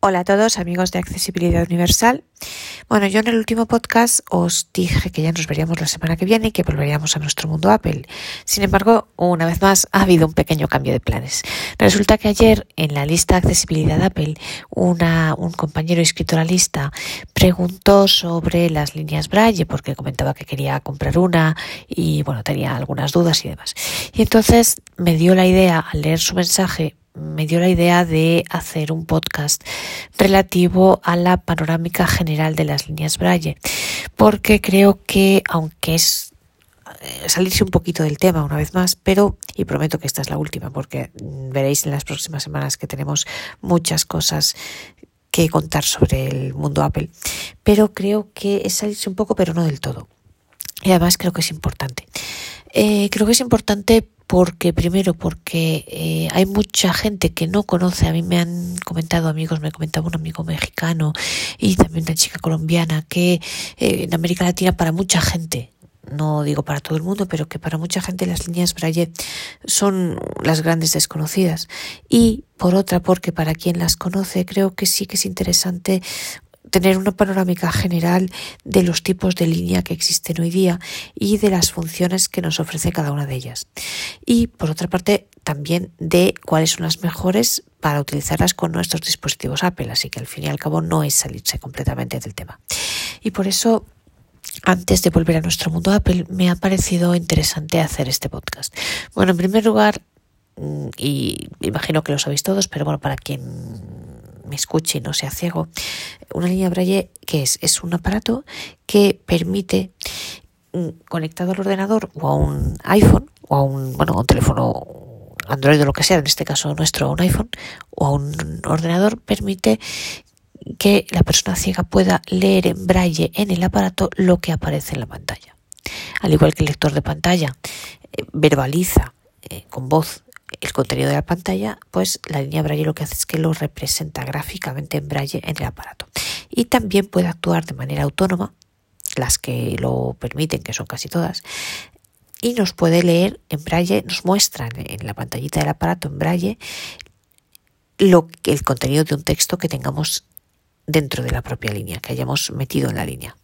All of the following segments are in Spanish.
Hola a todos amigos de Accesibilidad Universal. Bueno, yo en el último podcast os dije que ya nos veríamos la semana que viene y que volveríamos a nuestro mundo Apple. Sin embargo, una vez más ha habido un pequeño cambio de planes. Resulta que ayer en la lista de accesibilidad Apple, una, un compañero inscrito a la lista preguntó sobre las líneas Braille porque comentaba que quería comprar una y bueno, tenía algunas dudas y demás. Y entonces me dio la idea al leer su mensaje me dio la idea de hacer un podcast relativo a la panorámica general de las líneas Braille, porque creo que aunque es eh, salirse un poquito del tema una vez más, pero, y prometo que esta es la última, porque veréis en las próximas semanas que tenemos muchas cosas que contar sobre el mundo Apple, pero creo que es salirse un poco, pero no del todo. Y además creo que es importante. Eh, creo que es importante porque primero porque eh, hay mucha gente que no conoce, a mí me han comentado amigos, me comentaba un amigo mexicano y también una chica colombiana que eh, en América Latina para mucha gente no digo para todo el mundo, pero que para mucha gente las líneas Braille son las grandes desconocidas. Y por otra, porque para quien las conoce, creo que sí que es interesante tener una panorámica general de los tipos de línea que existen hoy día y de las funciones que nos ofrece cada una de ellas. Y por otra parte, también de cuáles son las mejores para utilizarlas con nuestros dispositivos Apple. Así que al fin y al cabo no es salirse completamente del tema. Y por eso antes de volver a nuestro mundo Apple, me ha parecido interesante hacer este podcast. Bueno, en primer lugar, mm, y imagino que lo sabéis todos, pero bueno, para quien me escuche y no sea ciego, una línea Braille, que es? Es un aparato que permite mm, conectado al ordenador o a un iPhone o a un, bueno, a un teléfono Android o lo que sea, en este caso nuestro, un iPhone o a un ordenador, permite que la persona ciega pueda leer en braille en el aparato lo que aparece en la pantalla. Al igual que el lector de pantalla eh, verbaliza eh, con voz el contenido de la pantalla, pues la línea braille lo que hace es que lo representa gráficamente en braille en el aparato. Y también puede actuar de manera autónoma, las que lo permiten, que son casi todas, y nos puede leer en braille, nos muestran en la pantallita del aparato en braille lo, el contenido de un texto que tengamos dentro de la propia línea, que hayamos metido en la línea,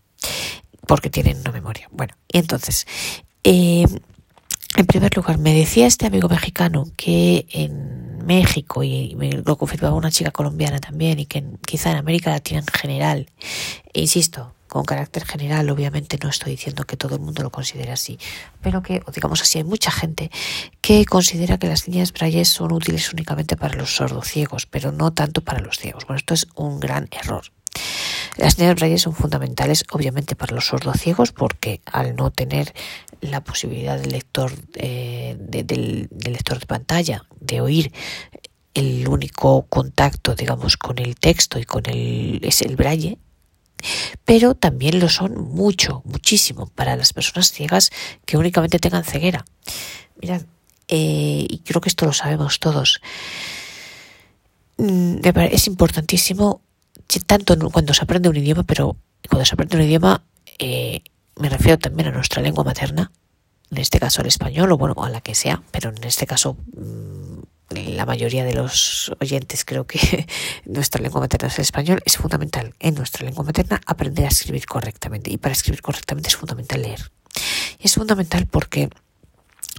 porque tienen una memoria. Bueno, y entonces, eh, en primer lugar, me decía este amigo mexicano que en México, y me lo confirmaba una chica colombiana también, y que quizá en América Latina en general, e insisto, con carácter general, obviamente no estoy diciendo que todo el mundo lo considere así, pero que, digamos así, hay mucha gente que considera que las líneas Braille son útiles únicamente para los sordociegos, pero no tanto para los ciegos. Bueno, esto es un gran error. Las líneas Braille son fundamentales, obviamente, para los sordociegos, porque al no tener la posibilidad del lector, eh, del, lector de pantalla de oír el único contacto, digamos, con el texto y con el, es el braille, pero también lo son mucho, muchísimo para las personas ciegas que únicamente tengan ceguera. Mirad, eh, y creo que esto lo sabemos todos. Mm, es importantísimo, tanto cuando se aprende un idioma, pero cuando se aprende un idioma, eh, me refiero también a nuestra lengua materna, en este caso al español o bueno, a la que sea, pero en este caso mm, la mayoría de los oyentes creo que nuestra lengua materna es el español, es fundamental en nuestra lengua materna aprender a escribir correctamente y para escribir correctamente es fundamental leer. Es fundamental porque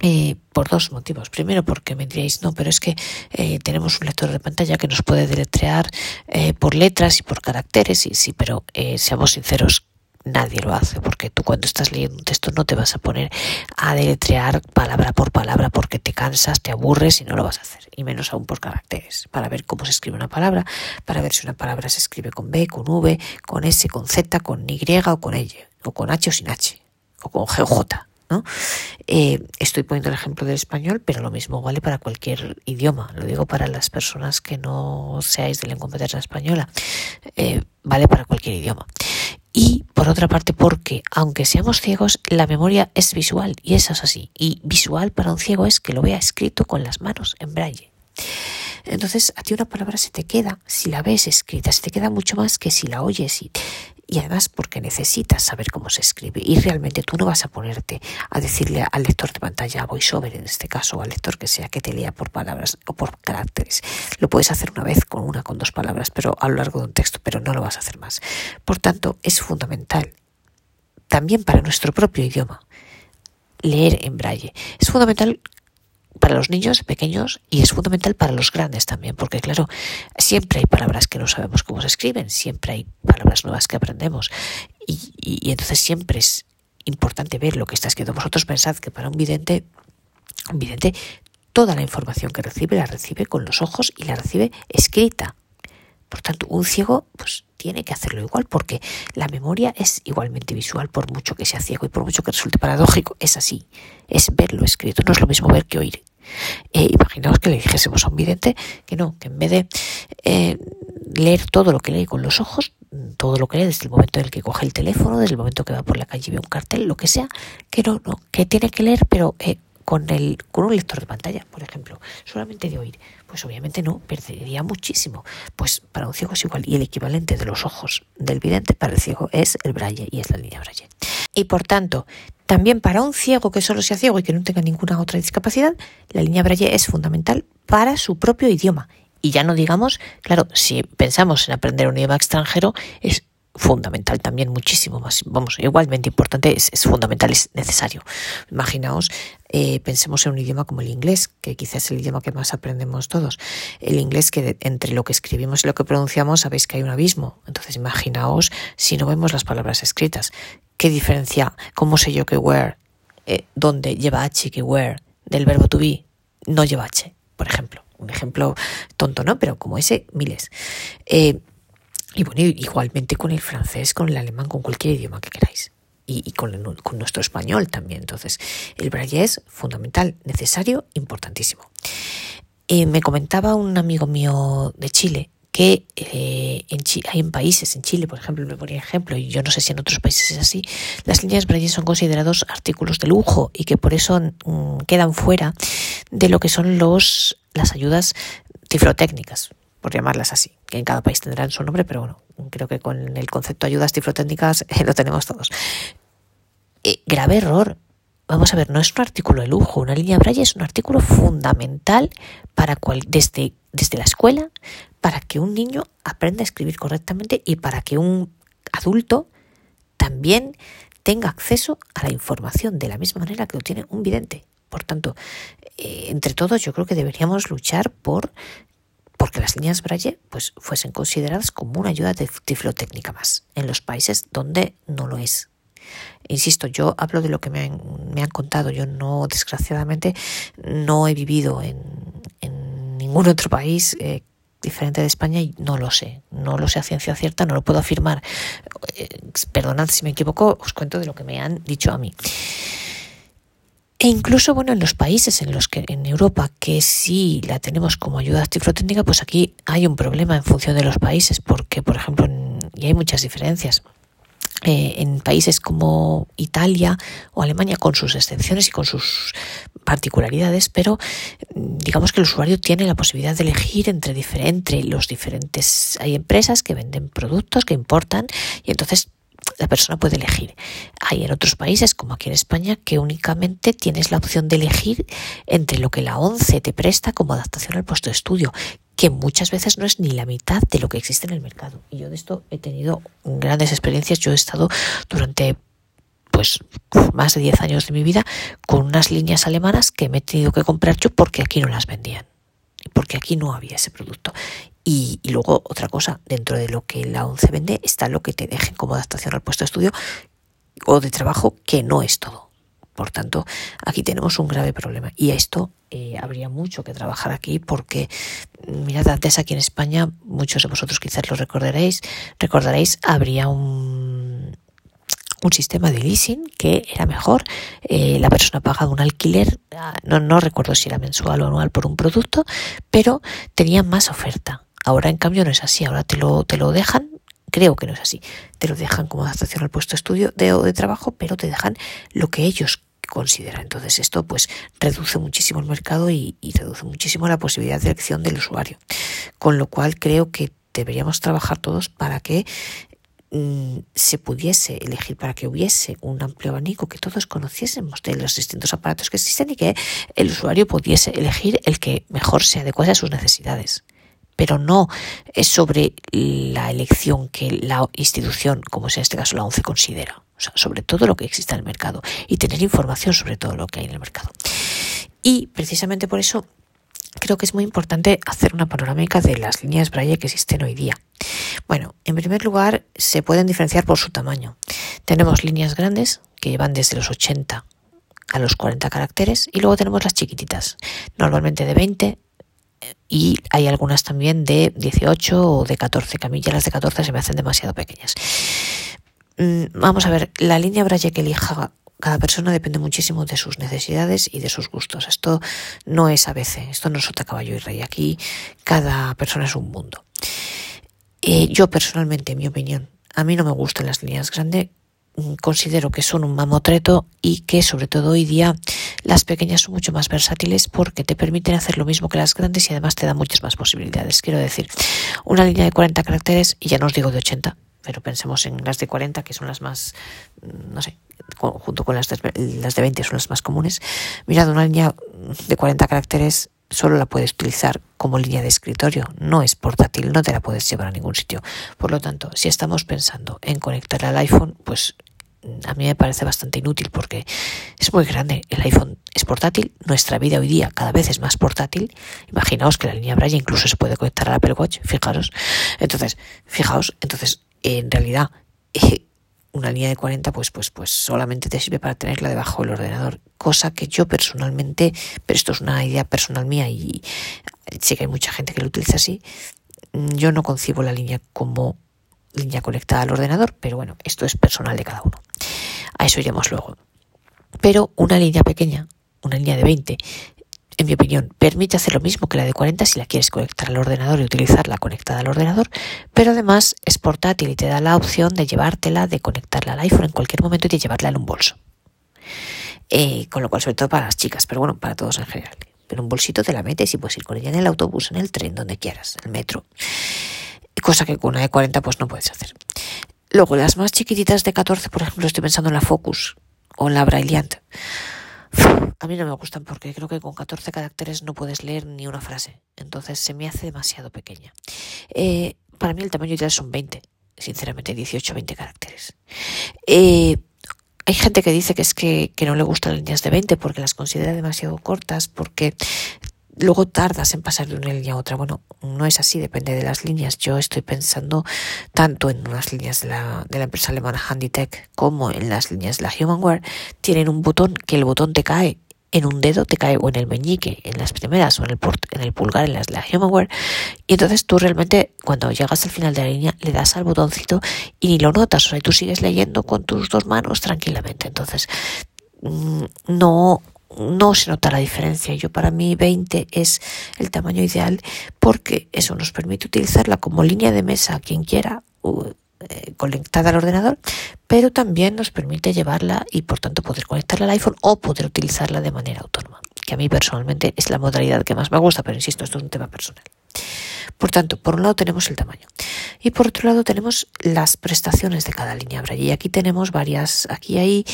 eh, por dos motivos. Primero, porque me diréis, no, pero es que eh, tenemos un lector de pantalla que nos puede deletrear eh, por letras y por caracteres, y sí, pero seamos sinceros, nadie lo hace, porque tú cuando estás leyendo un texto no te vas a poner a deletrear palabra por palabra porque te cansas, te aburres y no lo vas a hacer, y menos aún por caracteres, para ver cómo se escribe una palabra, para ver si una palabra se escribe con B, con V, con S, con Z, con Y o con L, o con H o sin H, o con G o J. Eh, estoy poniendo el ejemplo del español, pero lo mismo vale para cualquier idioma. Lo digo para las personas que no seáis de lengua materna española. Eh, vale para cualquier idioma. Y por otra parte, porque aunque seamos ciegos, la memoria es visual y eso es así. Y visual para un ciego es que lo vea escrito con las manos en braille. Entonces, a ti una palabra se te queda, si la ves escrita, se te queda mucho más que si la oyes. Y, y además porque necesitas saber cómo se escribe y realmente tú no vas a ponerte a decirle al lector de pantalla, a VoiceOver en este caso, o al lector que sea que te lea por palabras o por caracteres. Lo puedes hacer una vez con una, con dos palabras, pero a lo largo de un texto, pero no lo vas a hacer más. Por tanto, es fundamental también para nuestro propio idioma leer en braille. Es fundamental para los niños pequeños y es fundamental para los grandes también, porque claro, siempre hay palabras que no sabemos cómo se escriben, siempre hay palabras nuevas que aprendemos y, entonces siempre es importante ver lo que está escrito. Vosotros pensad que para un vidente, un vidente, toda la información que recibe la recibe con los ojos y la recibe escrita. Por tanto, un ciego pues tiene que hacerlo igual porque la memoria es igualmente visual por mucho que sea ciego y por mucho que resulte paradójico, es así, es verlo escrito, no es lo mismo ver que oír. Eh, imaginaos que le dijésemos a un vidente que no, que en vez de eh, leer todo lo que lee con los ojos, todo lo que lee desde el momento en el que coge el teléfono, desde el momento que va por la calle y ve un cartel, lo que sea, que no, no, que tiene que leer, pero eh, con, el, con un lector de pantalla, por ejemplo, solamente de oír, pues obviamente no, perdería muchísimo. Pues para un ciego es igual. Y el equivalente de los ojos del vidente para el ciego es el braille y es la línea braille. Y por tanto, también para un ciego que solo sea ciego y que no tenga ninguna otra discapacidad, la línea braille es fundamental para su propio idioma. Y ya no digamos, claro, si pensamos en aprender un idioma extranjero, es fundamental también, muchísimo más, vamos, igualmente importante, es, fundamental, es necesario. Imaginaos, eh, pensemos en un idioma como el inglés, que quizás es el idioma que más aprendemos todos. El inglés que entre lo que escribimos y lo que pronunciamos sabéis que hay un abismo. Entonces imaginaos si no vemos las palabras escritas. ¿Qué diferencia? ¿Cómo sé yo que where, eh, dónde lleva H que where, del verbo to be, no lleva H, por ejemplo? Un ejemplo tonto, ¿no? Pero como ese, miles. Eh, y bueno, igualmente con el francés, con el alemán, con cualquier idioma que queráis. Y, con, nuestro español también. Entonces, el braille es fundamental, necesario, importantísimo. Eh, me comentaba un amigo mío de Chile que eh, en hay en países, en Chile, por ejemplo, me ponía ejemplo, y yo no sé si en otros países es así, las líneas braille son considerados artículos de lujo y que por eso mm, quedan fuera de lo que son los, las ayudas cifrotécnicas por llamarlas así, que en cada país tendrán su nombre, pero bueno, creo que con el concepto ayudas tiflotécnicas eh, lo tenemos todos. Eh, grave error. Vamos a ver, no es un artículo de lujo, una línea Braille es un artículo fundamental para cual, desde, desde la escuela, para que un niño aprenda a escribir correctamente y para que un adulto también tenga acceso a la información de la misma manera que lo tiene un vidente. Por tanto, eh, entre todos yo creo que deberíamos luchar por porque las líneas Braille pues, fuesen consideradas como una ayuda de tiflotécnica más en los países donde no lo es. Insisto, yo hablo de lo que me han, me han contado. Yo no, desgraciadamente, no he vivido en, en ningún otro país eh, diferente de España y no lo sé. No lo sé a ciencia cierta, no lo puedo afirmar. Eh, perdonad si me equivoco, os cuento de lo que me han dicho a mí. E incluso, bueno, en los países en los que, en Europa, que sí la tenemos como ayuda cifrotécnica, pues aquí hay un problema en función de los países, porque, por ejemplo, y hay muchas diferencias. Eh, en países como Italia o Alemania, con sus excepciones y con sus particularidades, pero digamos que el usuario tiene la posibilidad de elegir entre, entre los diferentes. Hay empresas que venden productos, que importan, y entonces la persona puede elegir. Hay en otros países, como aquí en España, que únicamente tienes la opción de elegir entre lo que la ONCE te presta como adaptación al puesto de estudio, que muchas veces no es ni la mitad de lo que existe en el mercado. Y yo de esto he tenido grandes experiencias. Yo he estado durante pues más de 10 años de mi vida con unas líneas alemanas que me he tenido que comprar yo porque aquí no las vendían porque aquí no había ese producto. Y, luego otra cosa, dentro de lo que la ONCE vende está lo que te dejen como adaptación al puesto de estudio o de trabajo, que no es todo. Por tanto, aquí tenemos un grave problema. Y esto eh, habría mucho que trabajar aquí porque, mirad, antes aquí en España, muchos de vosotros quizás lo recordaréis, recordaréis, habría un, un sistema de leasing que era mejor. Eh, la persona pagaba un alquiler, ah, no, no recuerdo si era mensual o anual por un producto, pero tenía más oferta. Ahora en cambio no es así, ahora te lo, te lo dejan, creo que no es así, te lo dejan como adaptación al puesto de estudio de, de trabajo, pero te dejan lo que ellos consideran. Entonces esto pues reduce muchísimo el mercado y, y reduce muchísimo la posibilidad de elección del usuario. Con lo cual creo que deberíamos trabajar todos para que mm, se pudiese elegir para que hubiese un amplio abanico, que todos conociésemos de los distintos aparatos que existen y que el usuario pudiese elegir el que mejor se adecuase a sus necesidades. Pero no es sobre la elección que la institución, como es en este caso la ONCE, considera. O sea, sobre todo lo que existe en el mercado y tener información sobre todo lo que hay en el mercado. Y precisamente por eso creo que es muy importante hacer una panorámica de las líneas Braille que existen hoy día. Bueno, en primer lugar, se pueden diferenciar por su tamaño. Tenemos líneas grandes que llevan desde los 80 a los 40 caracteres y luego tenemos las chiquititas, normalmente de 20 y hay algunas también de 18 o de 14, que a mí ya las de 14 se me hacen demasiado pequeñas. Mm, vamos a ver, la línea Braille que elija cada persona depende muchísimo de sus necesidades y de sus gustos. Esto no es ABC, esto no es otra caballo y rey. Aquí cada persona es un mundo. Eh, yo personalmente, en mi opinión, a mí no me gustan las líneas grandes. Mm, considero que son un mamotreto y que sobre todo hoy día las pequeñas son mucho más versátiles porque te permiten hacer lo mismo que las grandes y además te dan muchas más posibilidades. Quiero decir, una línea de 40 caracteres y ya no os digo de 80, pero pensemos en las de 40 que son las más, mm, no sé, junto con las de, las de 20 son las más comunes. Mirad, una línea de 40 caracteres solo la puedes utilizar como línea de escritorio, no es portátil, no te la puedes llevar a ningún sitio. Por lo tanto, si estamos pensando en conectar al iPhone, pues a mí me parece bastante inútil porque es muy grande. El iPhone es portátil, nuestra vida hoy día cada vez es más portátil. Imaginaos que la línea Braille incluso se puede conectar al Apple Watch, fijaros. Entonces, fijaos, entonces en realidad una línea de 40 pues, pues, pues solamente te sirve para tenerla debajo del ordenador, cosa que yo personalmente, pero esto es una idea personal mía y sé que hay mucha gente que lo utiliza así, yo no concibo la línea como línea conectada al ordenador, pero bueno, esto es personal de cada uno. A eso iremos luego. Pero una línea pequeña, una línea de 20, en mi opinión, permite hacer lo mismo que la de 40 si la quieres conectar al ordenador y utilizarla conectada al ordenador, pero además es portátil y te da la opción de llevártela, de conectarla al iPhone en cualquier momento y de llevarla en un bolso. Eh, con lo cual, sobre todo para las chicas, pero bueno, para todos en general. Pero un bolsito te la metes y puedes ir con ella en el autobús, en el tren, donde quieras, el metro. Cosa que con una de 40 pues no puedes hacer. Luego, las más chiquititas de 14, por ejemplo, estoy pensando en la Focus o la Brilliant a mí no me gustan porque creo que con 14 caracteres no puedes leer ni una frase. Entonces se me hace demasiado pequeña. Eh, para mí el tamaño ideal son 20. Sinceramente, 18 20 caracteres. Eh, hay gente que dice que es que, que no le gustan líneas de 20 porque las considera demasiado cortas, porque luego tardas en pasar de una línea a otra. Bueno, no es así, depende de las líneas. Yo estoy pensando tanto en unas líneas de la, de la empresa alemana Handytech como en las líneas de la Humanware. Tienen un botón que el botón te cae en un dedo, te cae o en el meñique, en las primeras, o en el, en el pulgar, en las de la Humanware. Y entonces tú realmente, cuando llegas al final de la línea, le das al botoncito y ni lo notas. O sea, tú sigues leyendo con tus dos manos tranquilamente. Entonces, mm, no no se nota la diferencia. Yo para mí 20 es el tamaño ideal porque eso nos permite utilizarla como línea de mesa quien quiera eh, conectada al ordenador, pero también nos permite llevarla y por tanto poder conectarla al iPhone o poder utilizarla de manera autónoma, que a mí personalmente es la modalidad que más me gusta, pero insisto, esto es un tema personal. Por tanto, por un lado tenemos el tamaño y por otro lado tenemos las prestaciones de cada línea Braille. Y aquí tenemos varias, aquí hay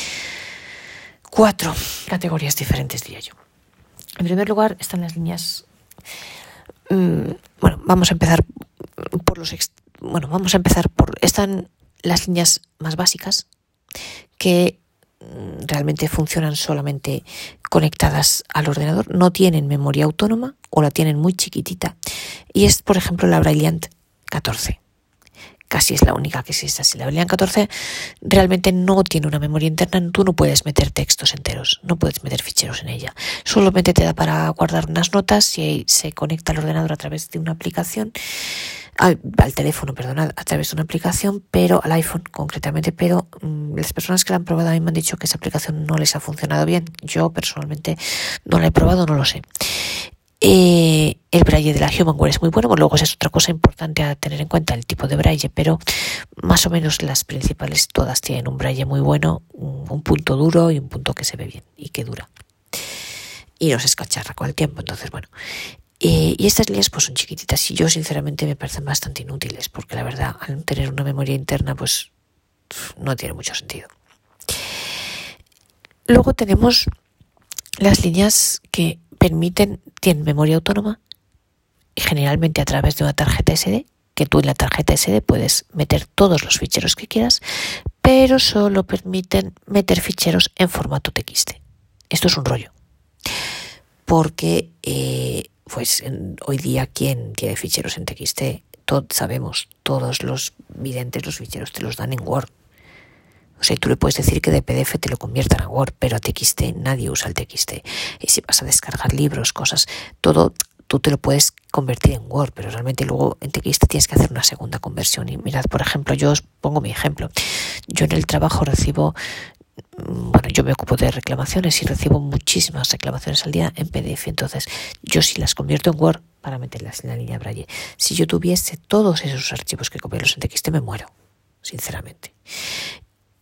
cuatro categorías diferentes, diría yo. En primer lugar están las líneas. Mm, bueno, vamos a empezar por los. Bueno, vamos a empezar por. Están las líneas más básicas que mm, realmente funcionan solamente conectadas al ordenador, no tienen memoria autónoma o la tienen muy chiquitita. Y es, por ejemplo, la Brilliant 14 casi es la única que existe así. La Brilliant 14 realmente no tiene una memoria interna, tú no puedes meter textos enteros, no puedes meter ficheros en ella. Solamente te da para guardar unas notas y se conecta al ordenador a través de una aplicación, al, teléfono, perdona, a través de una aplicación, pero al iPhone concretamente, pero mm, las personas que la han probado a mí me han dicho que esa aplicación no les ha funcionado bien. Yo personalmente no la he probado, no lo sé. Eh, el braille de la Humanware es muy bueno, luego es otra cosa importante a tener en cuenta el tipo de braille, pero más o menos las principales todas tienen un braille muy bueno, un, punto duro y un punto que se ve bien y que dura. Y no se escacharra con el tiempo, entonces bueno. Eh, y estas líneas pues son chiquititas y yo sinceramente me parecen bastante inútiles porque la verdad al tener una memoria interna pues no tiene mucho sentido. Luego tenemos las líneas que permiten, tienen memoria autónoma y generalmente a través de una tarjeta SD, que tú en la tarjeta SD puedes meter todos los ficheros que quieras, pero solo permiten meter ficheros en formato TXT. Esto es un rollo. Porque eh, pues hoy día quien tiene ficheros en TXT, todos sabemos, todos los videntes los ficheros te los dan en Word. O sea, tú le puedes decir que de PDF te lo conviertan a Word, pero a TXT nadie usa el TXT. Y si vas a descargar libros, cosas, todo tú te lo puedes convertir en Word, pero realmente luego en TXT tienes que hacer una segunda conversión. Y mirad, por ejemplo, yo os pongo mi ejemplo. Yo en el trabajo recibo, mm, bueno, yo me ocupo de reclamaciones y recibo muchísimas reclamaciones al día en PDF. Entonces, yo si las convierto en Word para meterlas en la línea Braille, si yo tuviese todos esos archivos que convierto en TXT, me muero, sinceramente.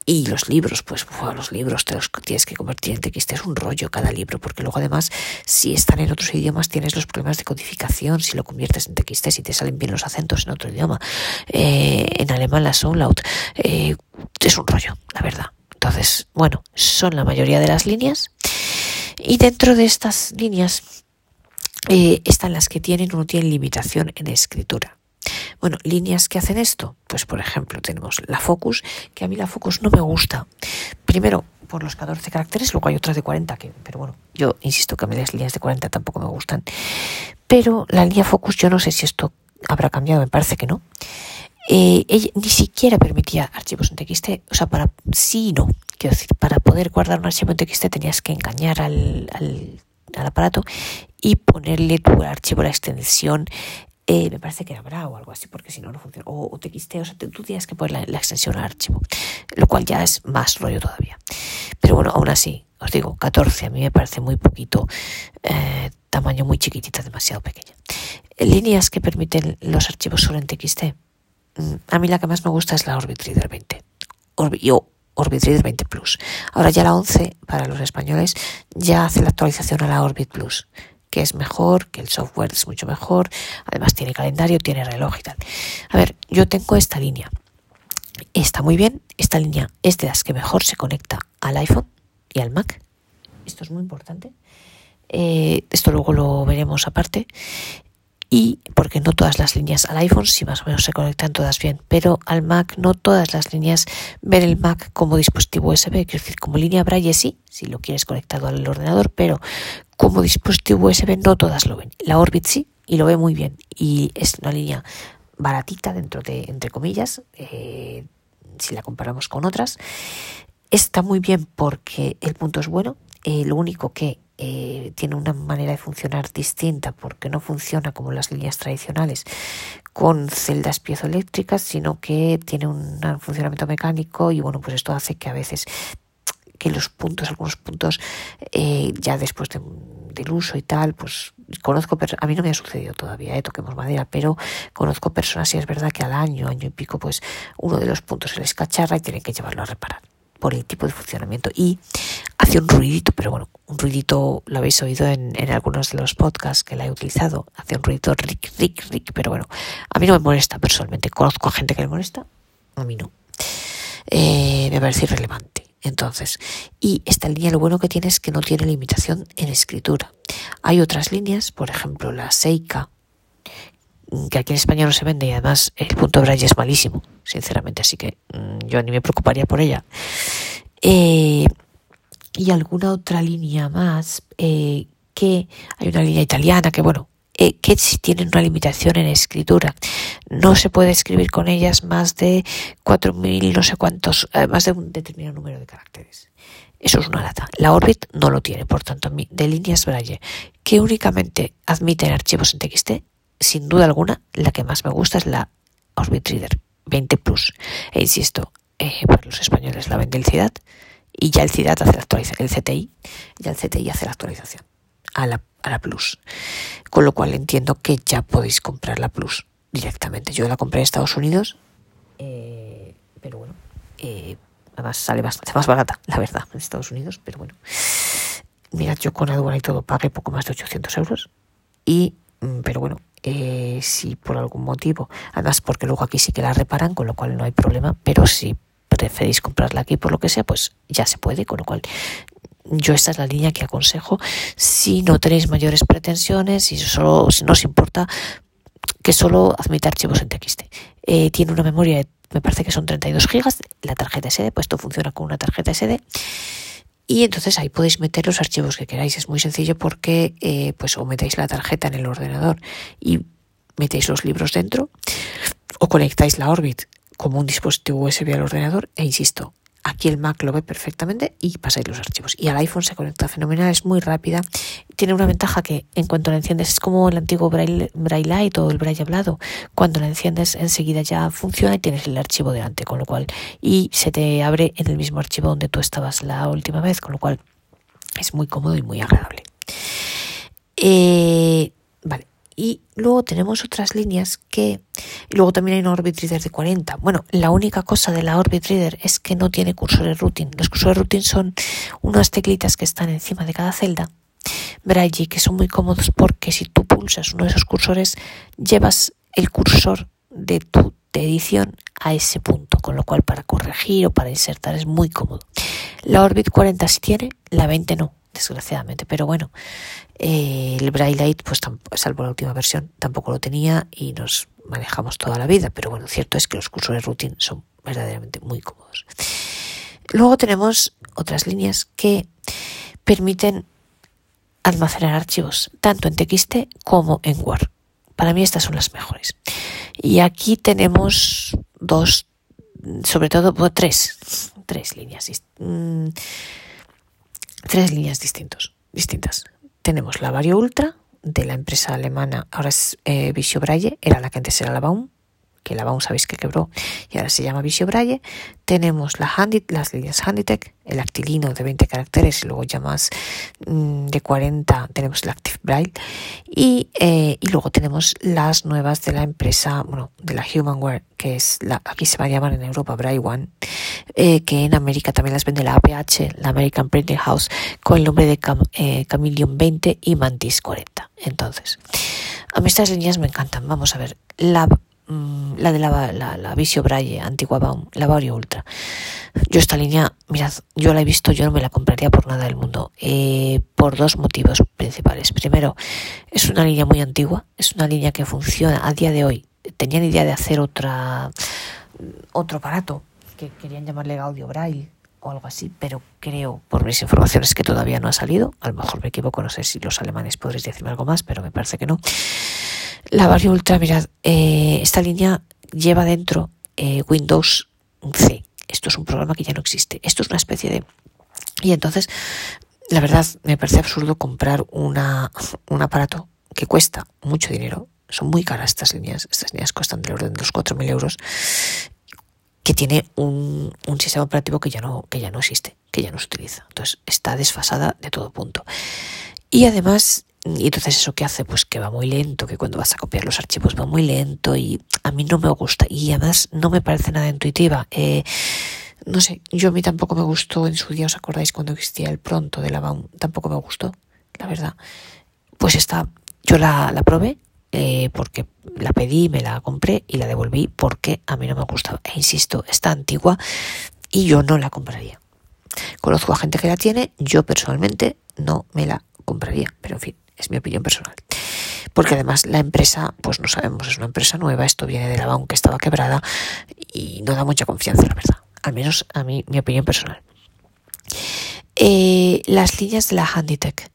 Y los libros, pues los libros te los tienes que convertir en TXT, es un rollo cada libro, porque luego además, si están en otros idiomas, tienes los problemas de codificación, si lo conviertes en TXT, si te salen bien los acentos en otro idioma. Eh, en alemán la Soundlaut eh, es un rollo, la verdad. Entonces, bueno, son la mayoría de las líneas. Y dentro de estas líneas eh, están las que tienen o no tienen limitación en escritura. Bueno, líneas que hacen esto, pues por ejemplo tenemos la Focus, que a mí la Focus no me gusta. Primero, por los 14 caracteres, luego hay otras de 40, que, pero bueno, yo insisto que a mí las líneas de 40 tampoco me gustan. Pero la línea Focus, yo no sé si esto habrá cambiado, me parece que no. Eh, ella ni siquiera permitía archivos en TXT, o sea, para sí y no. Quiero decir, para poder guardar un archivo en TXT tenías que engañar al, al, al aparato y ponerle tu archivo, la extensión eh, me parece que era o algo así, porque si no, no funciona. O, TXT, o sea, tú tienes que poner la, extensión al archivo, lo cual ya es más rollo todavía. Pero bueno, aún así, os digo, 14 a mí me parece muy poquito, eh, tamaño muy chiquitita, demasiado pequeña. Líneas que permiten los archivos solo en TXT. Mm, a mí la que más me gusta es la Orbit Reader 20. yo, Orbit Reader 20 Plus. Ahora ya la 11, para los españoles, ya hace la actualización a la Orbit Plus que es mejor, que el software es mucho mejor, además tiene calendario, tiene reloj y tal. A ver, yo tengo esta línea. Está muy bien, esta línea es de las que mejor se conecta al iPhone y al Mac. Esto es muy importante. Eh, esto luego lo veremos aparte y porque no todas las líneas al iPhone sí más o menos se conectan todas bien, pero al Mac no todas las líneas ven el Mac como dispositivo USB, quiero decir, como línea Braille sí, si lo quieres conectado al ordenador, pero como dispositivo USB no todas lo ven. La Orbit sí y lo ve muy bien y es una línea baratita dentro de, entre comillas, eh, si la comparamos con otras. Está muy bien porque el punto es bueno, eh, lo único que eh, tiene una manera de funcionar distinta porque no funciona como las líneas tradicionales con celdas piezoeléctricas, sino que tiene un funcionamiento mecánico y bueno, pues esto hace que a veces que los puntos, algunos puntos, eh, ya después del uso y tal, pues conozco, a mí no me ha sucedido todavía, eh, toquemos madera, pero conozco personas y es verdad que al año, año y pico, pues uno de los puntos se les cacharra y tienen que llevarlo a reparar por el tipo de funcionamiento y hace un ruidito, pero bueno, un ruidito lo habéis oído en, algunos de los podcasts que la he utilizado, hace un ruidito ric, ric, ric, pero bueno, a mí no me molesta personalmente, conozco a gente que le molesta, a mí no. Eh, me parece irrelevante. Entonces, y esta línea lo bueno que tiene es que no tiene limitación en escritura. Hay otras líneas, por ejemplo la Seika, que aquí en España no se vende y además el punto braille es malísimo, sinceramente, así que mm, yo ni me preocuparía por ella. Eh, y alguna otra línea más, eh, que hay una línea italiana que, bueno, eh, que si tienen una limitación en escritura. No se puede escribir con ellas más de 4.000, no sé cuántos, más de un determinado número de caracteres. Eso es una lata. La Orbit no lo tiene, por tanto, de líneas Braille que únicamente admiten archivos en TXT sin duda alguna, la que más me gusta es la Orbit Reader 20 Plus. E insisto, eh, para los españoles la vende el CIDAD y ya el CIDAD hace la actualización, el CTI, ya el CTI hace la actualización a la, a la Plus. Con lo cual entiendo que ya podéis comprar la Plus directamente. Yo la compré en Estados Unidos, eh, pero bueno, eh, además sale bastante más barata, la verdad, en Estados Unidos, pero bueno. Mirad, yo con aduana y todo pagué poco más de 800 euros y mm, pero bueno, eh, si por algún motivo, además porque luego aquí sí que la reparan, con lo cual no hay problema, pero si preferís comprarla aquí por lo que sea, pues ya se puede, con lo cual yo esta es la línea que aconsejo si no tenéis mayores pretensiones y solo si no os importa que solo admite archivos en TXT. Eh, tiene una memoria de, me parece que son 32 gigas, la tarjeta SD, pues esto funciona con una tarjeta SD. Y entonces ahí podéis meter los archivos que queráis. Es muy sencillo porque eh, pues o metéis la tarjeta en el ordenador y metéis los libros dentro o conectáis la Orbit como un dispositivo USB al ordenador e insisto, Aquí el Mac lo ve perfectamente y pasáis los archivos. Y al iPhone se conecta fenomenal, es muy rápida. Tiene una ventaja que en cuanto la enciendes es como el antiguo Braille, Light o el Braille hablado. Cuando la enciendes enseguida ya funciona y tienes el archivo delante, con lo cual y se te abre en el mismo archivo donde tú estabas la última vez, con lo cual es muy cómodo y muy agradable. Eh, vale, y luego tenemos otras líneas que... Y luego también hay una Orbit Reader de 40. Bueno, la única cosa de la Orbit Reader es que no tiene cursores routing. Los cursores routing son unas teclitas que están encima de cada celda. Braille, que son muy cómodos porque si tú pulsas uno de esos cursores, llevas el cursor de tu edición a ese punto, con lo cual para corregir o para insertar es muy cómodo. La Orbit 40 sí tiene, la 20 no desgraciadamente. Pero bueno, eh, el Braille Light, pues salvo la última versión, tampoco lo tenía y nos manejamos toda la vida. Pero bueno, cierto es que los cursores routine son verdaderamente muy cómodos. Luego tenemos otras líneas que permiten almacenar archivos tanto en TXT como en Word. Para mí estas son las mejores. Y aquí tenemos dos, sobre todo tres, tres líneas. Mm, tres líneas distintos, distintas. Tenemos la Vario Ultra de la empresa alemana, ahora es eh, Braille, era la que antes era la Baum, que la Baum sabéis que quebró y ahora se llama Visio Braille. Tenemos la Handy, las líneas Handytech, el actilino de 20 caracteres y luego ya más mm, de 40 tenemos el Active Braille y, eh, y, luego tenemos las nuevas de la empresa, bueno, de la Humanware, que es la, aquí se va a llamar en Europa Braille One, eh, que en América también las vende la APH, la American Printing House, con el nombre de Cam, eh, 20 y Mantis 40. Entonces, a mí estas líneas me encantan. Vamos a ver, la Mm, la de la, la, la Visio Braille, antigua Baum, la Vario Ultra. Yo esta línea, mirad, yo la he visto, yo no me la compraría por nada del mundo, eh, por dos motivos principales. Primero, es una línea muy antigua, es una línea que funciona a día de hoy. Tenían idea de hacer otra, otro aparato que querían llamarle Audio Braille o algo así, pero creo, por mis informaciones, que todavía no ha salido. A lo mejor me equivoco, no sé si los alemanes podréis decirme algo más, pero me parece que no. La Vario Ultra, mirad, eh, esta línea lleva dentro eh, Windows C. Esto es un programa que ya no existe. Esto es una especie de... Y entonces, la verdad, me parece absurdo comprar una, un aparato que cuesta mucho dinero. Son muy caras estas líneas. Estas líneas cuestan del orden de los 4.000 euros que tiene un, un, sistema operativo que ya no que ya no existe, que ya no se utiliza. Entonces está desfasada de todo punto. Y además y entonces eso que hace, pues que va muy lento, que cuando vas a copiar los archivos va muy lento y a mí no me gusta y además no me parece nada intuitiva. Eh, no sé, yo a mí tampoco me gustó en su día, ¿os acordáis cuando existía el pronto de la BAUM? Tampoco me gustó, la verdad. Pues esta, yo la, la probé eh, porque la pedí, me la compré y la devolví porque a mí no me gustaba. E insisto, está antigua y yo no la compraría. Conozco a gente que la tiene, yo personalmente no me la compraría, pero en fin, es mi opinión personal. Porque además la empresa, pues no sabemos, es una empresa nueva, esto viene de la BAUM que estaba quebrada y no da mucha confianza, la verdad. Al menos a mí, mi opinión personal. Eh, las líneas de la Handytech,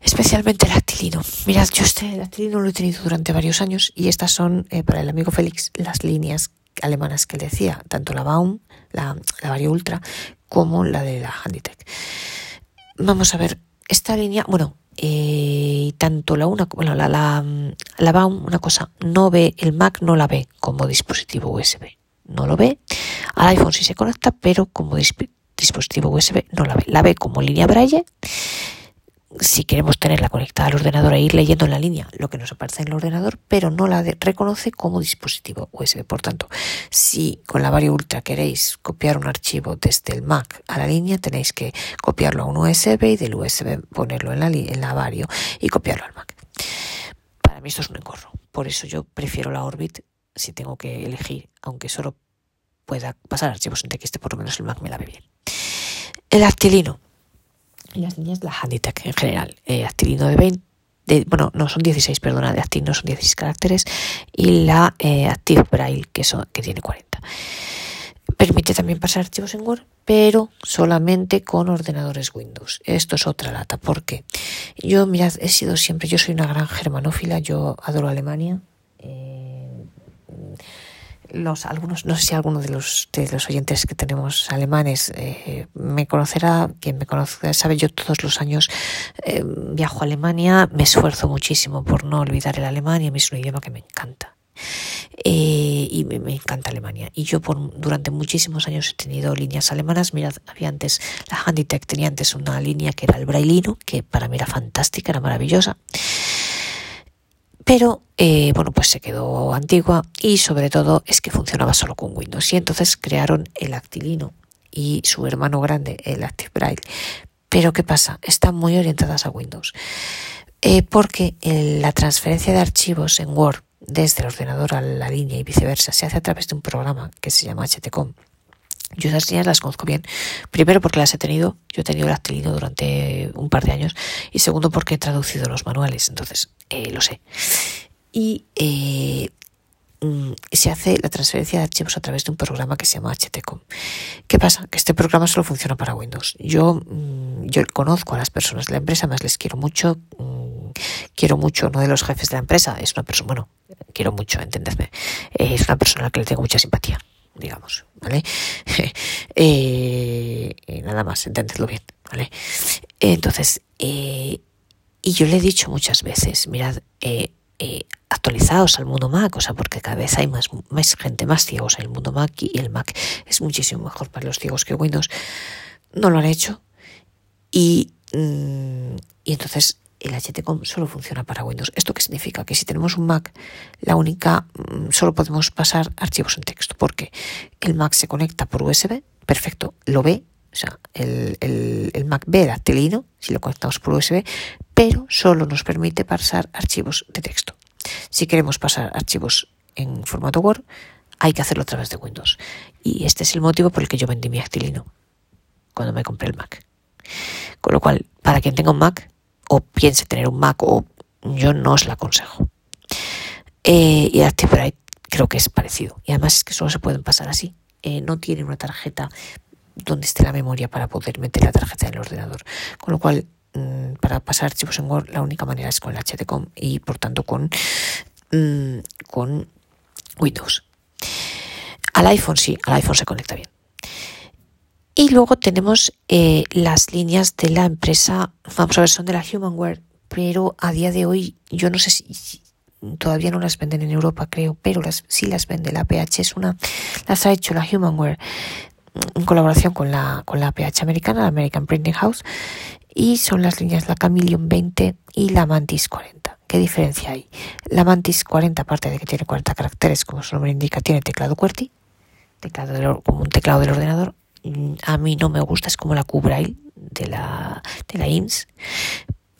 especialmente el actilino. Mirad, yo este actilino lo he tenido durante varios años y estas son, eh, para el amigo Félix, las líneas alemanas que él decía, tanto la Baum, la, la Vario Ultra, como la de la Handytech. Vamos a ver, esta línea, bueno, eh, tanto la una como la, la, la BAUM, una cosa, no ve, el Mac no la ve como dispositivo USB, no lo ve. Al iPhone sí se conecta, pero como dispositivo USB no la ve. La ve como línea Braille si queremos tenerla conectada al ordenador e ir leyendo en la línea lo que nos aparece en el ordenador, pero no la reconoce como dispositivo USB. Por tanto, si con la Vario Ultra queréis copiar un archivo desde el Mac a la línea, tenéis que copiarlo a un USB y del USB ponerlo en la, en la Vario y copiarlo al Mac. para mí esto es un engorro. Por eso yo prefiero la Orbit si tengo que elegir, aunque solo pueda pasar archivos en TXT, por lo menos el Mac me la ve bien. El actilino. Y las líneas de la Handitech en general. Eh, actilino de 20 bueno, no son 16, perdona, de Active son 16 caracteres, y la eh, Braille, que, son, que tiene 40. Permite también pasar archivos en Word, pero solamente con ordenadores Windows. Esto es otra lata, porque yo, mirad, he sido siempre, yo soy una gran germanófila, yo adoro Alemania. Eh, los algunos no sé si alguno de los de los oyentes que tenemos alemanes eh, me conocerá quien me conoce sabe yo todos los años eh, viajo a Alemania me esfuerzo muchísimo por no olvidar el alemán y a mí es un idioma que me encanta. Eh, y me, encanta Alemania. Y yo por durante muchísimos años he tenido líneas alemanas. Mirad había antes la Handitech tenía antes una línea que era el brailino que para mí era fantástica era maravillosa pero eh, bueno, pues se quedó antigua y sobre todo es que funcionaba solo con Windows. Y entonces crearon el Actilino y su hermano grande, el Active Braille. Pero ¿qué pasa? Están muy orientadas a Windows. Eh, porque la transferencia de archivos en Word desde el ordenador a la línea y viceversa se hace a través de un programa que se llama HTCOM yo esas líneas las conozco bien. Primero porque las he tenido, yo he tenido el actilino durante un par de años. Y segundo porque he traducido los manuales, entonces eh, lo sé. Y eh, mm, se hace la transferencia de archivos a través de un programa que se llama HTCOM. ¿Qué pasa? Que este programa solo funciona para Windows. Yo, mm, yo conozco a las personas de la empresa, más les quiero mucho. Mm, quiero mucho, no de los jefes de la empresa, es una persona, bueno, quiero mucho, entendedme. es una persona a la que le tengo mucha simpatía digamos, ¿vale? Eh, nada más, entendedlo bien, ¿vale? Entonces, eh, y yo le he dicho muchas veces, mirad, eh, actualizados al mundo Mac, o sea, porque cada vez hay más, más gente más ciegos en el mundo Mac y el Mac es muchísimo mejor para los ciegos que Windows. No lo han hecho y, mm, y entonces el HTCOM solo funciona para Windows. ¿Esto qué significa? Que si tenemos un Mac, la única, mm, solo podemos pasar archivos en texto, porque el Mac se conecta por USB, perfecto, lo ve, o sea, el, el, Mac ve el actilino, si lo conectamos por USB, pero solo nos permite pasar archivos de texto. Si queremos pasar archivos en formato Word, hay que hacerlo a través de Windows. Y este es el motivo por el que yo vendí mi actilino cuando me compré el Mac. Con lo cual, para quien tenga un Mac, o piense tener un Mac o yo no os la aconsejo. Eh, y Active creo que es parecido. Y además es que solo se pueden pasar así. Eh, no tiene una tarjeta donde esté la memoria para poder meter la tarjeta en el ordenador. Con lo cual, mm, para pasar archivos en Word, la única manera es con el HTCOM y por tanto con, mm, con Windows. Al iPhone sí, al iPhone se conecta bien. Y luego tenemos eh, las líneas de la empresa, vamos a ver, son de la Humanware, pero a día de hoy yo no sé si, todavía no las venden en Europa, creo, pero las, sí las vende la PH, es una, las ha hecho la Humanware en colaboración con la, con la PH americana, la American Printing House, y son las líneas la Chameleon 20 y la Mantis 40. ¿Qué diferencia hay? La Mantis 40, aparte de que tiene 40 caracteres, como su nombre indica, tiene teclado QWERTY, teclado como un teclado del ordenador, a mí no me gusta, es como la Q-Braille de la, de la IMSS.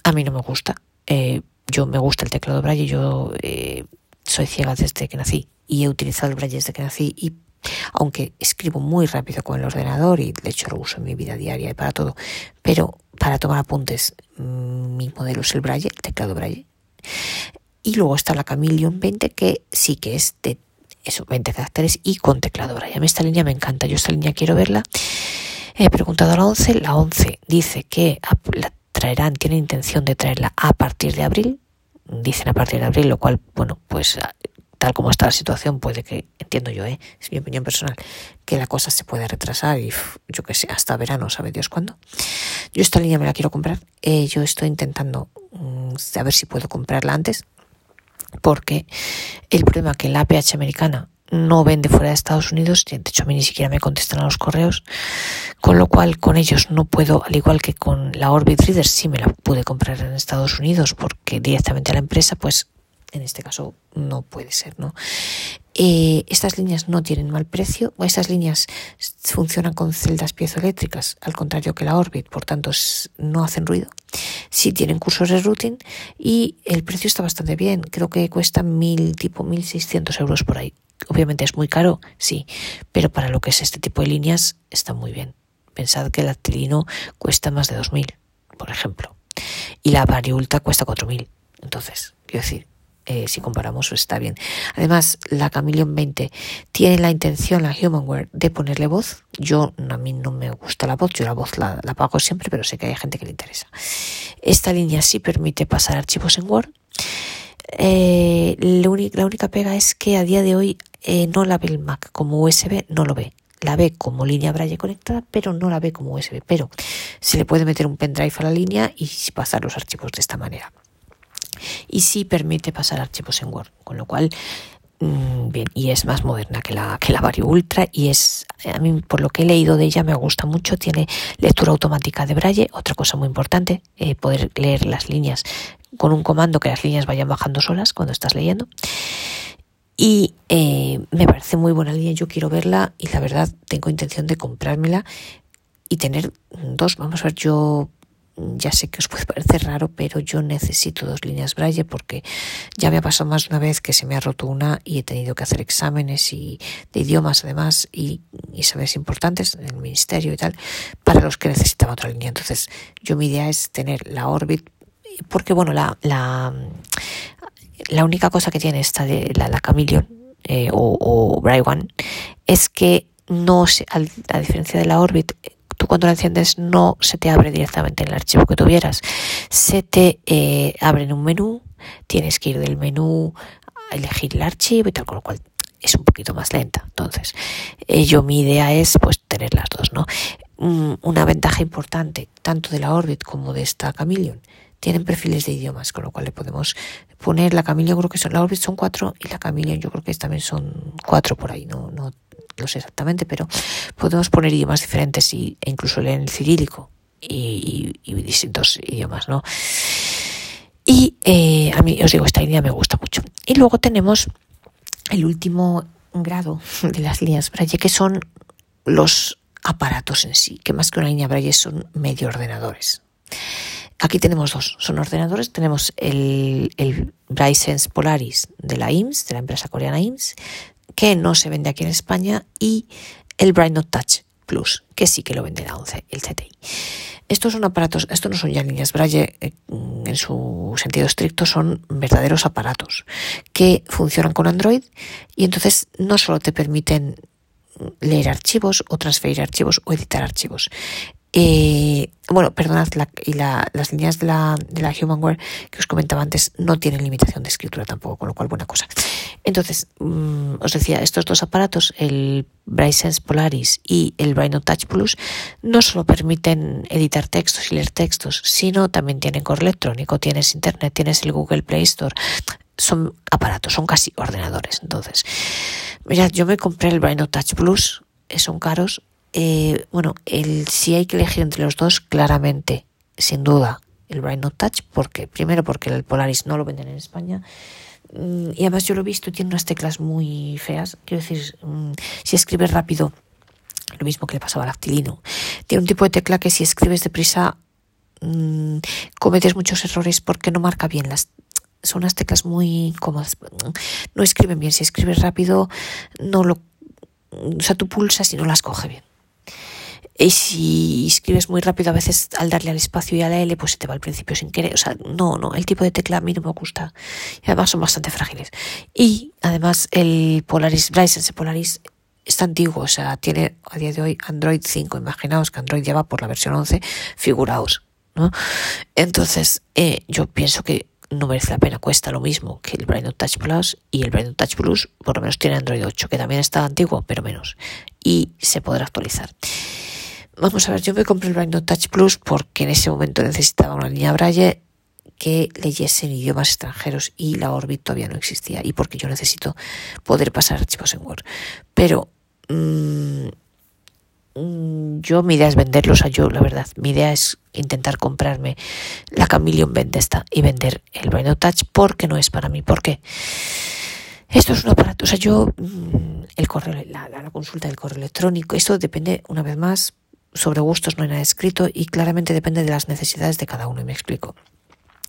A mí no me gusta. Eh, yo me gusta el teclado Braille, yo eh, soy ciega desde que nací y he utilizado el Braille desde que nací y aunque escribo muy rápido con el ordenador y de hecho lo uso en mi vida diaria y para todo, pero para tomar apuntes mm, mi modelo es el Braille, el teclado Braille. Y luego está la Chameleon 20 que sí que es de eso, 20 caracteres y con tecladora. Y a mí esta línea me encanta, yo esta línea quiero verla. He preguntado a la 11, la 11 dice que la traerán, tiene intención de traerla a partir de abril, dicen a partir de abril, lo cual, bueno, pues tal como está la situación, puede que, entiendo yo, ¿eh? es mi opinión personal, que la cosa se puede retrasar y yo que sé, hasta verano, sabe Dios cuándo. Yo esta línea me la quiero comprar, eh, yo estoy intentando mm, saber si puedo comprarla antes, porque el problema que la APH americana no vende fuera de Estados Unidos, de hecho a mí ni siquiera me contestan a los correos, con lo cual con ellos no puedo, al igual que con la Orbit Reader, sí me la pude comprar en Estados Unidos porque directamente a la empresa, pues en este caso no puede ser, ¿no? Eh, estas líneas no tienen mal precio, estas líneas funcionan con celdas piezoeléctricas, al contrario que la Orbit, por tanto no hacen ruido. Sí tienen cursos de routing y el precio está bastante bien, creo que cuesta mil, tipo 1.600 euros por ahí. Obviamente es muy caro, sí, pero para lo que es este tipo de líneas está muy bien. Pensad que el Actilino cuesta más de 2.000, por ejemplo, y la Variulta cuesta 4.000. Entonces, quiero decir, eh, si comparamos, está bien. Además, la Chameleon 20 tiene la intención, la Humanware, de ponerle voz. Yo, a mí no me gusta la voz, yo la voz la, la pago siempre, pero sé que hay gente que le interesa. Esta línea sí permite pasar archivos en Word. Eh, la, única pega es que a día de hoy eh, no la ve el Mac como USB, no lo ve. La ve como línea Braille conectada, pero no la ve como USB. Pero se le puede meter un pendrive a la línea y pasar los archivos de esta manera y sí permite pasar archivos en Word, con lo cual mm, bien y es más moderna que la que la Vario Ultra y es a mí por lo que he leído de ella me gusta mucho tiene lectura automática de braille otra cosa muy importante eh, poder leer las líneas con un comando que las líneas vayan bajando solas cuando estás leyendo. Y eh, me parece muy buena línea yo quiero verla y la verdad tengo intención de comprármela y tener dos. Vamos a ver yo ya sé que os puede parecer raro, pero yo necesito dos líneas Braille porque ya me ha pasado más de una vez que se me ha roto una y he tenido que hacer exámenes y de idiomas además y, y saberes importantes en el ministerio y tal para los que necesitaba otra línea. Entonces, yo mi idea es tener la Orbit porque bueno, la, la, la única cosa que tiene esta de la, la Chameleon eh, o, o One es que no se, a diferencia de la Orbit tú cuando la enciendes no se te abre directamente en el archivo que tuvieras, se te eh, abre en un menú, tienes que ir del menú a elegir el archivo y tal, con lo cual es un poquito más lenta. Entonces, eh, yo mi idea es pues tener las dos, ¿no? Mm, una ventaja importante tanto de la Orbit como de esta Chameleon tienen perfiles de idiomas, con lo cual le podemos poner la Chameleon, creo que son la Orbit son cuatro y la Chameleon yo creo que también son cuatro por ahí, no, no lo sé exactamente, pero podemos poner idiomas diferentes y, e incluso leer el cirílico y, distintos idiomas, ¿no? Y eh, a mí, os digo, esta línea me gusta mucho. Y luego tenemos el último grado de las líneas Braille, que son los aparatos en sí, que más que una línea Braille son medio ordenadores. Aquí tenemos dos, son ordenadores, tenemos el, el Polaris de la IMSS, de la empresa coreana IMSS, que no se vende aquí en España, y el Bright Note Touch Plus, que sí que lo vende la 11, el CTI. Estos son aparatos, estos no son ya líneas Braille eh, en su sentido estricto, son verdaderos aparatos que funcionan con Android y entonces no solo te permiten leer archivos o transferir archivos o editar archivos. Eh, bueno, perdonad, y las líneas de la, de la Humanware que os comentaba antes no tienen limitación de escritura tampoco, con lo cual buena cosa. Entonces, mm, os decía, estos dos aparatos, el Sense Polaris y el Braille Touch Plus, no solo permiten editar textos y leer textos, sino también tienen correo electrónico, tienes internet, tienes el Google Play Store. Son aparatos, son casi ordenadores. Entonces, mirad, yo me compré el Braille Touch Plus, son caros, eh, bueno, el, si hay que elegir entre los dos, claramente, sin duda, el Bright Note Touch, porque primero porque el Polaris no lo venden en España mm, y además yo lo he visto, tiene unas teclas muy feas. Quiero decir, mm, si escribes rápido, lo mismo que le pasaba al Actilino, tiene un tipo de tecla que si escribes deprisa mmm, cometes muchos errores porque no marca bien son unas teclas muy cómodas no escriben bien. Si escribes rápido no lo o sea tú pulsas y no las coge bien y si escribes muy rápido, a veces al darle al espacio y a la L, pues se te va al principio sin querer. O sea, no, no, el tipo de tecla a mí no me gusta. Y además son bastante frágiles. Y además el Polaris, Bryson Polaris está antiguo, o sea, tiene a día de hoy Android 5. Imaginaos que Android ya va por la versión 11, figuraos, ¿no? Entonces, eh, yo pienso que no merece la pena, cuesta lo mismo que el Braille Touch Plus y el Braille Touch Plus por lo menos tiene Android 8, que también está antiguo, pero menos, y se podrá actualizar. Vamos a ver, yo me compré el Braille Touch Plus porque en ese momento necesitaba una línea Braille que leyese en idiomas extranjeros y la Orbit todavía no existía y porque yo necesito poder pasar archivos en Word. Pero mmm, yo mi idea es venderlos a yo, la verdad. Mi idea es intentar comprarme la Chameleon Vende esta y vender el Braille Touch porque no es para mí. ¿Por qué? Esto es un aparato, o sea, yo, mm, el correo, la, consulta del correo electrónico, esto depende, una vez más, sobre gustos no hay nada escrito y claramente depende de las necesidades de cada uno, y me explico.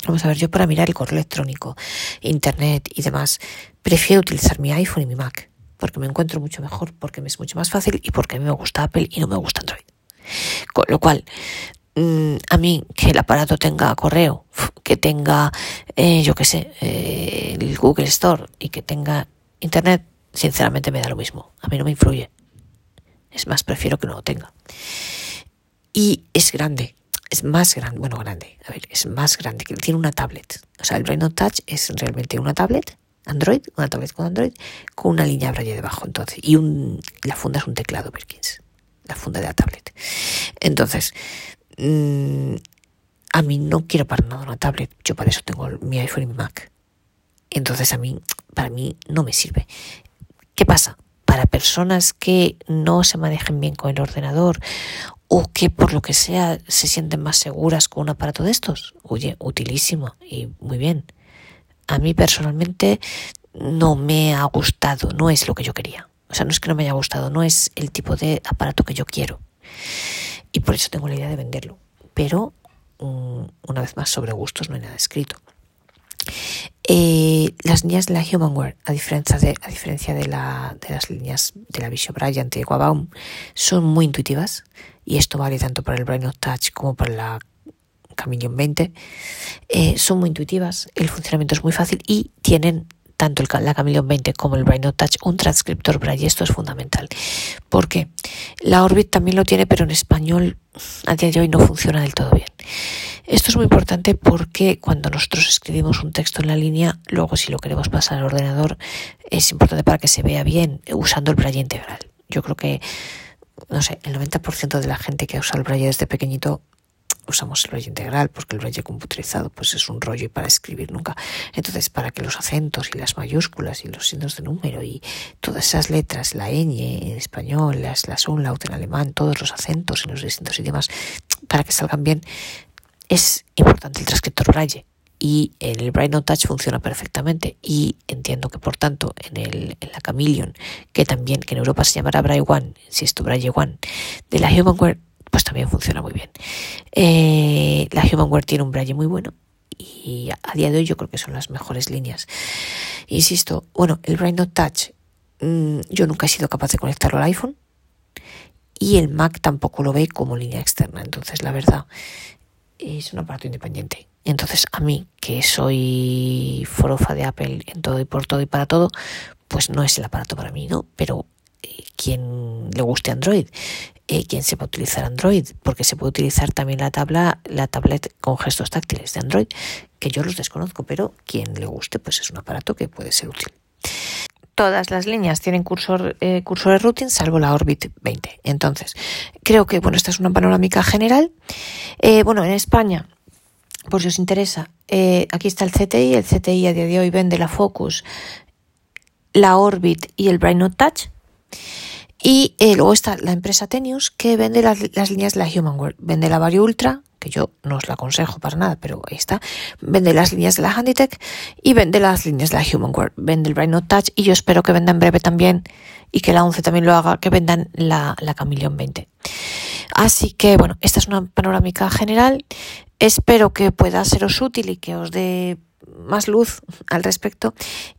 Vamos a ver, yo para mirar el correo electrónico, internet y demás, prefiero utilizar mi iPhone y mi Mac, porque me encuentro mucho mejor, porque me es mucho más fácil y porque a mí me gusta Apple y no me gusta Android. Con lo cual, mm, a mí que el aparato tenga correo, que tenga, eh, yo qué sé, eh, el Google Store y que tenga internet, sinceramente me da lo mismo. A mí no me influye. Es más, prefiero que no lo tenga. Y es grande es más grande, bueno, grande, a ver, es más grande, que tiene una tablet. O sea, el Braille Touch es realmente una tablet, Android, una tablet con Android, con una línea braille debajo, entonces, y un, la funda es un teclado Perkins, la funda de la tablet. Entonces, mmm, a mí no quiero para nada una tablet, yo para eso tengo mi iPhone y mi Mac. Entonces, a mí, para mí no me sirve. ¿Qué pasa? Para personas que no se manejen bien con el ordenador o que por lo que sea se sienten más seguras con un aparato de estos. Oye, utilísimo y muy bien. A mí personalmente no me ha gustado, no es lo que yo quería. O sea, no es que no me haya gustado, no es el tipo de aparato que yo quiero. Y por eso tengo la idea de venderlo. Pero, mm, una vez más, sobre gustos no hay nada escrito. Eh, las líneas de la Humanware, a diferencia de, a diferencia de, la, de las líneas de la Vision Bryant y Guabaum, son muy intuitivas y esto vale tanto para el Brain of Touch como para la Chameleon 20. Eh, son muy intuitivas, el funcionamiento es muy fácil y tienen tanto la Chameleon 20 como el Brain Touch un transcriptor Braille. Esto es fundamental. porque La Orbit también lo tiene, pero en español a día de hoy no funciona del todo bien. Esto es muy importante porque cuando nosotros escribimos un texto en la línea, luego si lo queremos pasar al ordenador, es importante para que se vea bien usando el braille integral. Yo creo que, no sé, el 90% de la gente que usa el braille desde pequeñito usamos el braille integral porque el braille computerizado pues es un rollo y para escribir nunca. Entonces, para que los acentos y las mayúsculas y los signos de número y todas esas letras, la ñ en español, las, las umlaut en alemán, todos los acentos en los distintos idiomas, para que salgan bien, es importante el transcriptor Braille y el Braille No Touch funciona perfectamente y entiendo que por tanto en, el, en la Chameleon, que también que en Europa se llamará Braille One, si esto Braille One, de la Humanware, pues también funciona muy bien. Eh, la Humanware tiene un Braille muy bueno y a, día de hoy yo creo que son las mejores líneas. Insisto, bueno, el Braille No Touch mmm, yo nunca he sido capaz de conectarlo al iPhone y el Mac tampoco lo ve como línea externa, entonces la verdad es un aparato independiente. Entonces, a mí, que soy forofa de Apple en todo y por todo y para todo, pues no es el aparato para mí, ¿no? Pero eh, quien le guste Android, eh, quien sepa utilizar Android, porque se puede utilizar también la tabla, la tablet con gestos táctiles de Android, que yo los desconozco, pero quien le guste, pues es un aparato que puede ser útil. Todas las líneas tienen cursor, eh, cursor de routing, salvo la Orbit 20. Entonces, creo que, bueno, esta es una panorámica general. Eh, bueno, en España, por si os interesa, eh, aquí está el CTI. El CTI a día de hoy vende la Focus, la Orbit y el Brain Note Touch. Y eh, luego está la empresa Tenius que vende las, líneas de la Humanware. Vende la Vario Ultra, que yo no os la aconsejo para nada, pero ahí está. Vende las líneas de la Handytech y vende las líneas de la Humanware. Vende el Brain Touch y yo espero que venda en breve también y que la 11 también lo haga, que vendan la, la Chameleon 20. Así que bueno, esta es una panorámica general. Espero que pueda seros útil y que os dé más luz al respecto.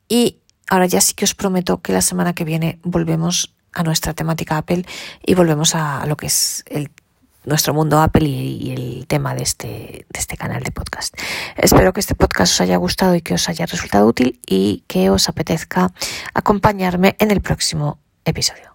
Y ahora ya sí que os prometo que la semana que viene volvemos a nuestra temática Apple y volvemos a, lo que es el nuestro mundo Apple y, el tema de este, de este canal de podcast. Espero que este podcast os haya gustado y que os haya resultado útil y que os apetezca acompañarme en el próximo episodio.